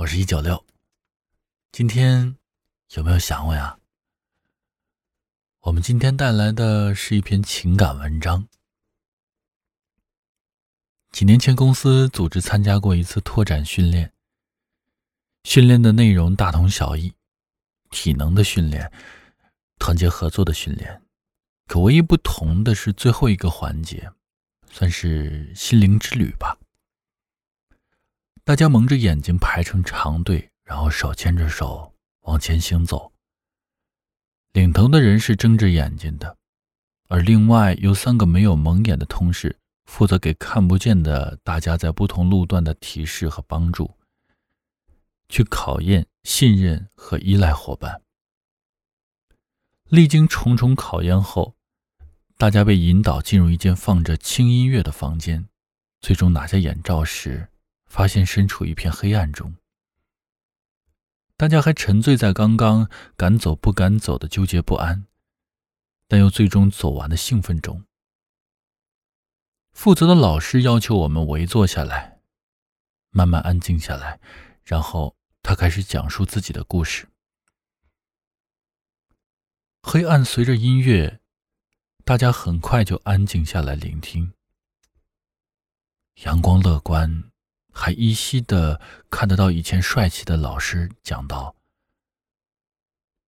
我是一九六。今天有没有想我呀？我们今天带来的是一篇情感文章。几年前，公司组织参加过一次拓展训练，训练的内容大同小异，体能的训练，团结合作的训练，可唯一不同的是最后一个环节，算是心灵之旅吧。大家蒙着眼睛排成长队，然后手牵着手往前行走。领头的人是睁着眼睛的，而另外有三个没有蒙眼的同事。负责给看不见的大家在不同路段的提示和帮助，去考验信任和依赖伙伴。历经重重考验后，大家被引导进入一间放着轻音乐的房间。最终拿下眼罩时，发现身处一片黑暗中。大家还沉醉在刚刚敢走不敢走的纠结不安，但又最终走完的兴奋中。负责的老师要求我们围坐下来，慢慢安静下来，然后他开始讲述自己的故事。黑暗随着音乐，大家很快就安静下来聆听。阳光乐观，还依稀的看得到以前帅气的老师讲到，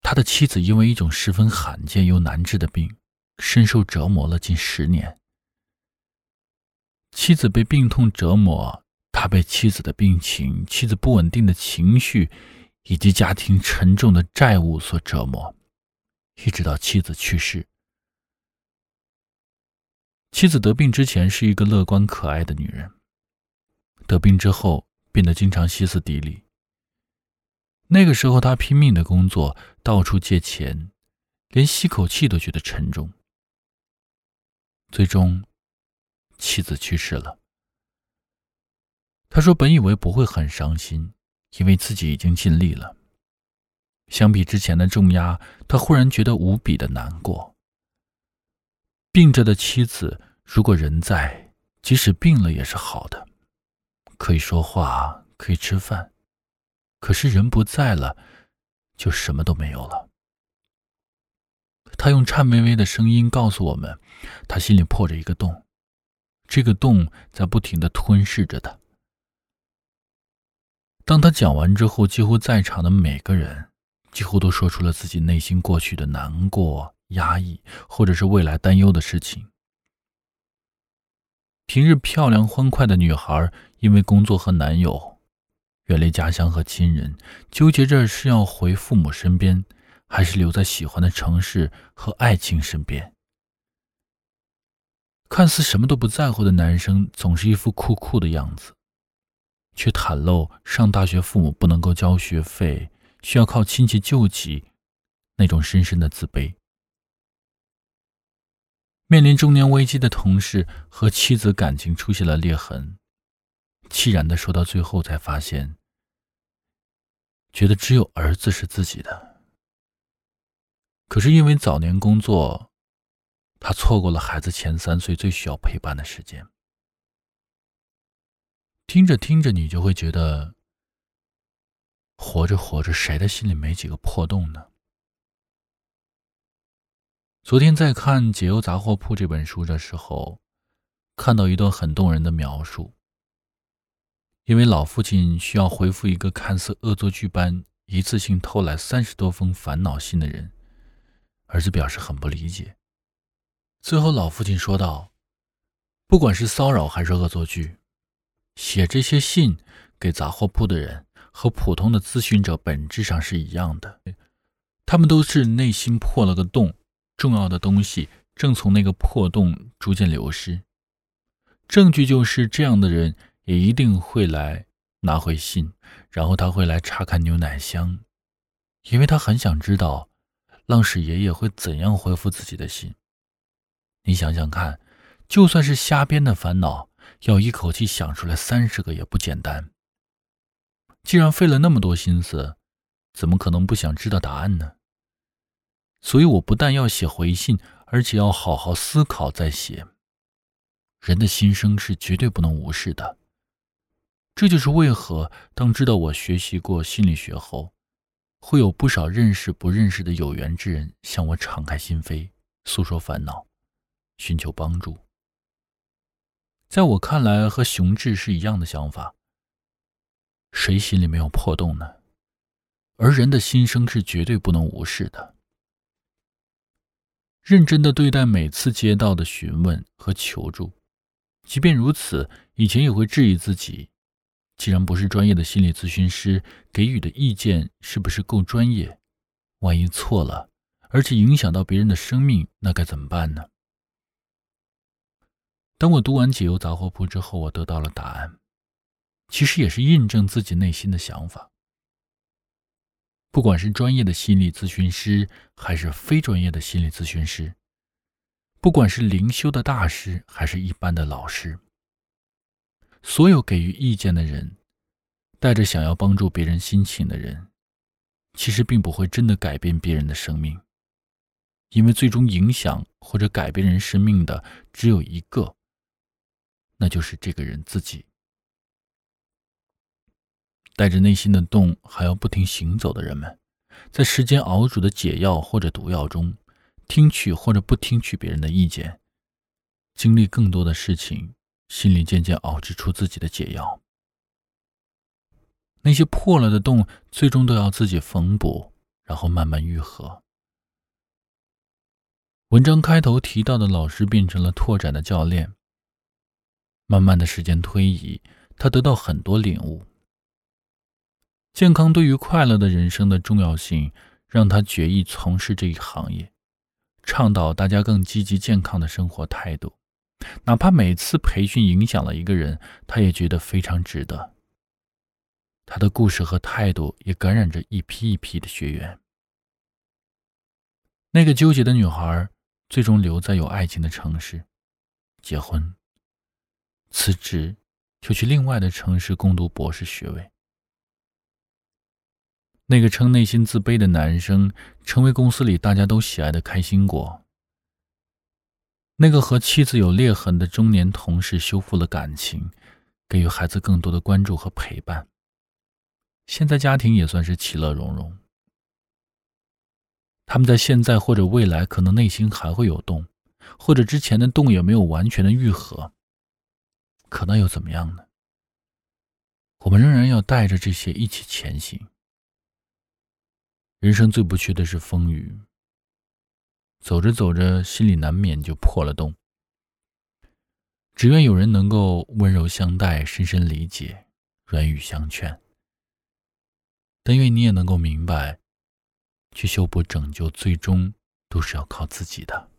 他的妻子因为一种十分罕见又难治的病，深受折磨了近十年。妻子被病痛折磨，他被妻子的病情、妻子不稳定的情绪，以及家庭沉重的债务所折磨，一直到妻子去世。妻子得病之前是一个乐观可爱的女人，得病之后变得经常歇斯底里。那个时候，他拼命的工作，到处借钱，连吸口气都觉得沉重。最终。妻子去世了，他说：“本以为不会很伤心，因为自己已经尽力了。相比之前的重压，他忽然觉得无比的难过。病着的妻子，如果人在，即使病了也是好的，可以说话，可以吃饭。可是人不在了，就什么都没有了。”他用颤巍巍的声音告诉我们，他心里破着一个洞。这个洞在不停的吞噬着他。当他讲完之后，几乎在场的每个人几乎都说出了自己内心过去的难过、压抑，或者是未来担忧的事情。平日漂亮欢快的女孩，因为工作和男友远离家乡和亲人，纠结着是要回父母身边，还是留在喜欢的城市和爱情身边。看似什么都不在乎的男生，总是一副酷酷的样子，却袒露上大学父母不能够交学费，需要靠亲戚救济，那种深深的自卑。面临中年危机的同事和妻子感情出现了裂痕，凄然的说到最后才发现，觉得只有儿子是自己的，可是因为早年工作。他错过了孩子前三岁最需要陪伴的时间。听着听着，你就会觉得，活着活着，谁的心里没几个破洞呢？昨天在看《解忧杂货铺》这本书的时候，看到一段很动人的描述。因为老父亲需要回复一个看似恶作剧般一次性偷来三十多封烦恼信的人，儿子表示很不理解。最后，老父亲说道：“不管是骚扰还是恶作剧，写这些信给杂货铺的人和普通的咨询者本质上是一样的，他们都是内心破了个洞，重要的东西正从那个破洞逐渐流失。证据就是这样的人也一定会来拿回信，然后他会来查看牛奶箱，因为他很想知道浪矢爷爷会怎样回复自己的信。”你想想看，就算是瞎编的烦恼，要一口气想出来三十个也不简单。既然费了那么多心思，怎么可能不想知道答案呢？所以我不但要写回信，而且要好好思考再写。人的心声是绝对不能无视的。这就是为何当知道我学习过心理学后，会有不少认识不认识的有缘之人向我敞开心扉，诉说烦恼，寻求帮助。在我看来，和熊志是一样的想法。谁心里没有破洞呢？而人的心声是绝对不能无视的。认真的对待每次接到的询问和求助，即便如此，以前也会质疑自己：既然不是专业的心理咨询师，给予的意见是不是够专业？万一错了，而且影响到别人的生命，那该怎么办呢？当我读完《解忧杂货铺》之后，我得到了答案。其实也是印证自己内心的想法。不管是专业的心理咨询师，还是非专业的心理咨询师；不管是灵修的大师，还是一般的老师，所有给予意见的人，带着想要帮助别人心情的人，其实并不会真的改变别人的生命，因为最终影响或者改变人生命的只有一个，那就是这个人自己。带着内心的洞还要不停行走的人们，在时间熬煮的解药或者毒药中，听取或者不听取别人的意见，经历更多的事情，心里渐渐熬制出自己的解药。那些破了的洞，最终都要自己缝补，然后慢慢愈合。文章开头提到的老师变成了拓展的教练。慢慢的时间推移，他得到很多领悟。健康对于快乐的人生的重要性，让他决意从事这一行业，倡导大家更积极健康的生活态度。哪怕每次培训影响了一个人，他也觉得非常值得。他的故事和态度也感染着一批一批的学员。那个纠结的女孩，最终留在有爱情的城市，结婚，辞职，就去另外的城市攻读博士学位。那个称内心自卑的男生，成为公司里大家都喜爱的开心果。那个和妻子有裂痕的中年同事，修复了感情，给予孩子更多的关注和陪伴。现在家庭也算是其乐融融。他们在现在或者未来，可能内心还会有洞，或者之前的洞也没有完全的愈合。可那又怎么样呢？我们仍然要带着这些一起前行。人生最不缺的是风雨。走着走着，心里难免就破了洞。只愿有人能够温柔相待，深深理解，软语相劝。但愿你也能够明白，去修补、拯救，最终都是要靠自己的。